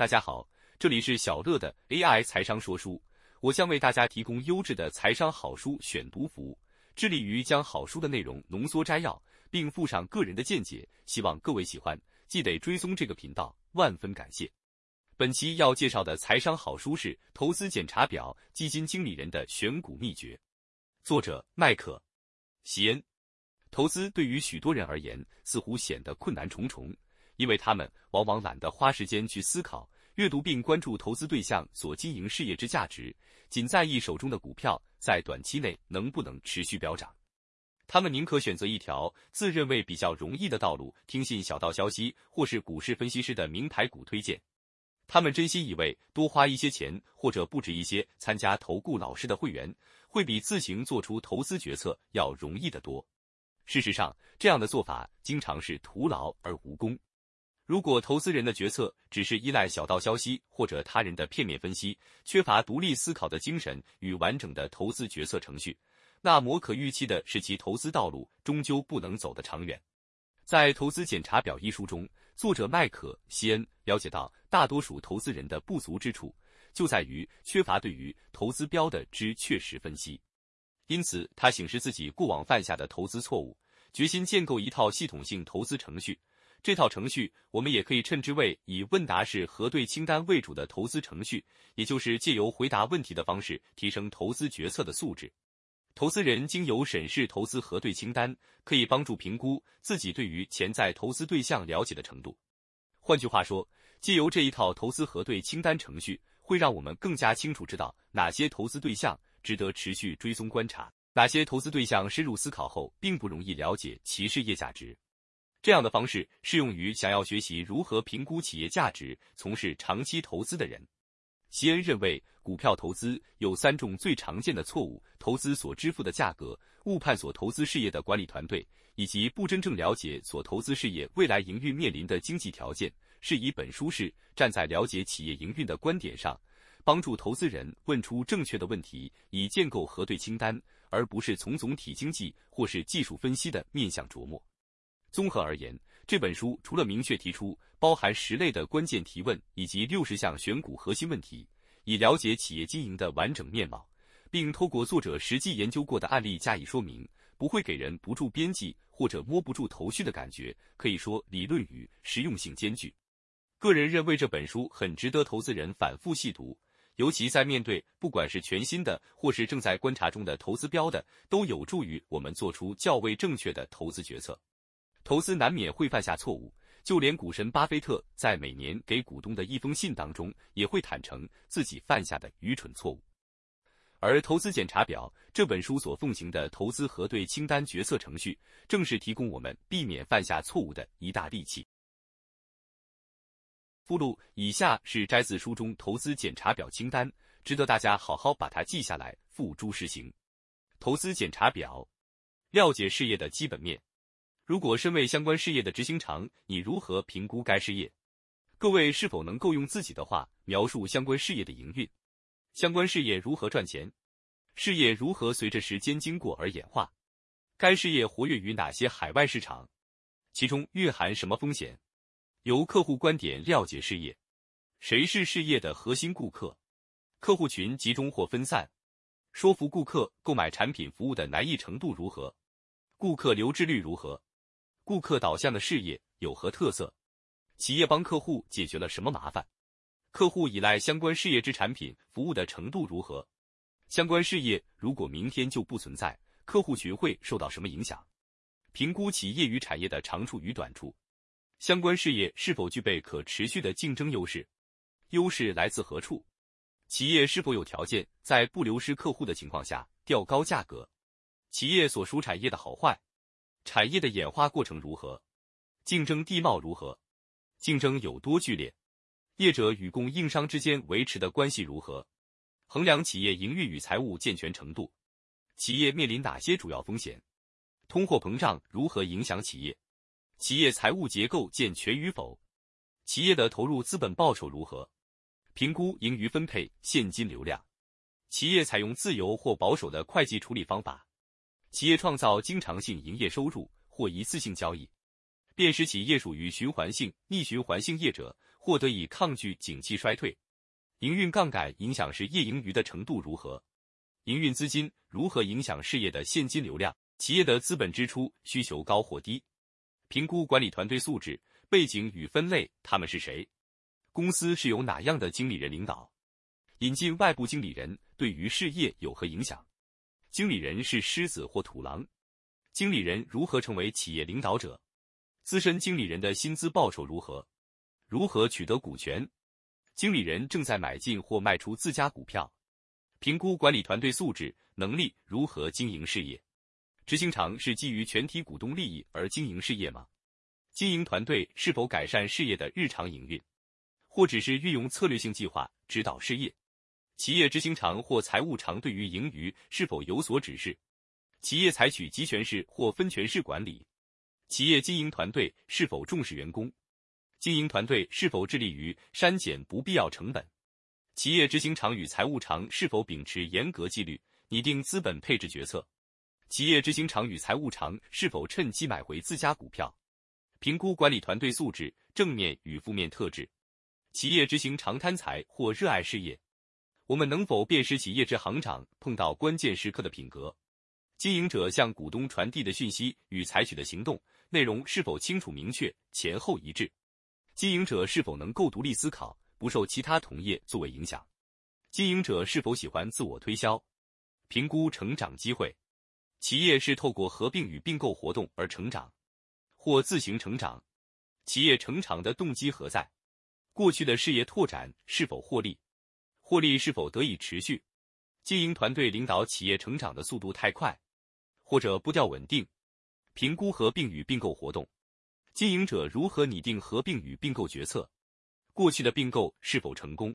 大家好，这里是小乐的 AI 财商说书，我将为大家提供优质的财商好书选读服务，致力于将好书的内容浓缩摘要，并附上个人的见解，希望各位喜欢，记得追踪这个频道，万分感谢。本期要介绍的财商好书是《投资检查表：基金经理人的选股秘诀》，作者麦克·席恩。投资对于许多人而言，似乎显得困难重重。因为他们往往懒得花时间去思考、阅读并关注投资对象所经营事业之价值，仅在意手中的股票在短期内能不能持续飙涨。他们宁可选择一条自认为比较容易的道路，听信小道消息或是股市分析师的名牌股推荐。他们真心以为多花一些钱或者布置一些参加投顾老师的会员，会比自行做出投资决策要容易得多。事实上，这样的做法经常是徒劳而无功。如果投资人的决策只是依赖小道消息或者他人的片面分析，缺乏独立思考的精神与完整的投资决策程序，那么可预期的是其投资道路终究不能走得长远。在《投资检查表》一书中，作者麦可·西恩了解到，大多数投资人的不足之处就在于缺乏对于投资标的之确实分析，因此他醒示自己过往犯下的投资错误，决心建构一套系统性投资程序。这套程序，我们也可以称之为以问答式核对清单为主的投资程序，也就是借由回答问题的方式提升投资决策的素质。投资人经由审视投资核对清单，可以帮助评估自己对于潜在投资对象了解的程度。换句话说，借由这一套投资核对清单程序，会让我们更加清楚知道哪些投资对象值得持续追踪观察，哪些投资对象深入思考后并不容易了解其事业价值。这样的方式适用于想要学习如何评估企业价值、从事长期投资的人。席恩认为，股票投资有三种最常见的错误：投资所支付的价格、误判所投资事业的管理团队，以及不真正了解所投资事业未来营运面临的经济条件。是以本书是站在了解企业营运的观点上，帮助投资人问出正确的问题，以建构核对清单，而不是从总体经济或是技术分析的面向琢磨。综合而言，这本书除了明确提出包含十类的关键提问以及六十项选股核心问题，以了解企业经营的完整面貌，并透过作者实际研究过的案例加以说明，不会给人不住边际或者摸不住头绪的感觉。可以说，理论与实用性兼具。个人认为这本书很值得投资人反复细读，尤其在面对不管是全新的或是正在观察中的投资标的，都有助于我们做出较为正确的投资决策。投资难免会犯下错误，就连股神巴菲特在每年给股东的一封信当中，也会坦诚自己犯下的愚蠢错误。而《投资检查表》这本书所奉行的投资核对清单决策程序，正是提供我们避免犯下错误的一大利器。附录：以下是摘自书中投资检查表清单，值得大家好好把它记下来，付诸实行。投资检查表，了解事业的基本面。如果身为相关事业的执行长，你如何评估该事业？各位是否能够用自己的话描述相关事业的营运？相关事业如何赚钱？事业如何随着时间经过而演化？该事业活跃于哪些海外市场？其中蕴含什么风险？由客户观点了解事业。谁是事业的核心顾客？客户群集中或分散？说服顾客购买产品服务的难易程度如何？顾客留置率如何？顾客导向的事业有何特色？企业帮客户解决了什么麻烦？客户依赖相关事业之产品服务的程度如何？相关事业如果明天就不存在，客户群会受到什么影响？评估企业与产业的长处与短处。相关事业是否具备可持续的竞争优势？优势来自何处？企业是否有条件在不流失客户的情况下调高价格？企业所属产业的好坏？产业的演化过程如何？竞争地貌如何？竞争有多剧烈？业者与供应商之间维持的关系如何？衡量企业营运与财务健全程度。企业面临哪些主要风险？通货膨胀如何影响企业？企业财务结构健全与否？企业的投入资本报酬如何？评估盈余分配现金流量。企业采用自由或保守的会计处理方法。企业创造经常性营业收入或一次性交易，辨识企业属于循环性、逆循环性业者，或得以抗拒景气衰退。营运杠杆影响是业盈余的程度如何？营运资金如何影响事业的现金流量？企业的资本支出需求高或低？评估管理团队素质、背景与分类，他们是谁？公司是由哪样的经理人领导？引进外部经理人对于事业有何影响？经理人是狮子或土狼？经理人如何成为企业领导者？资深经理人的薪资报酬如何？如何取得股权？经理人正在买进或卖出自家股票。评估管理团队素质、能力如何经营事业。执行长是基于全体股东利益而经营事业吗？经营团队是否改善事业的日常营运，或只是运用策略性计划指导事业？企业执行长或财务长对于盈余是否有所指示？企业采取集权式或分权式管理？企业经营团队是否重视员工？经营团队是否致力于删减不必要成本？企业执行长与财务长是否秉持严格纪律，拟定资本配置决策？企业执行长与财务长是否趁机买回自家股票？评估管理团队素质正面与负面特质。企业执行长贪财或热爱事业？我们能否辨识企业之行长碰到关键时刻的品格？经营者向股东传递的讯息与采取的行动内容是否清楚明确、前后一致？经营者是否能够独立思考，不受其他同业作为影响？经营者是否喜欢自我推销？评估成长机会。企业是透过合并与并购活动而成长，或自行成长。企业成长的动机何在？过去的事业拓展是否获利？获利是否得以持续？经营团队领导企业成长的速度太快，或者步调稳定？评估合并与并购活动。经营者如何拟定合并与并购决策？过去的并购是否成功？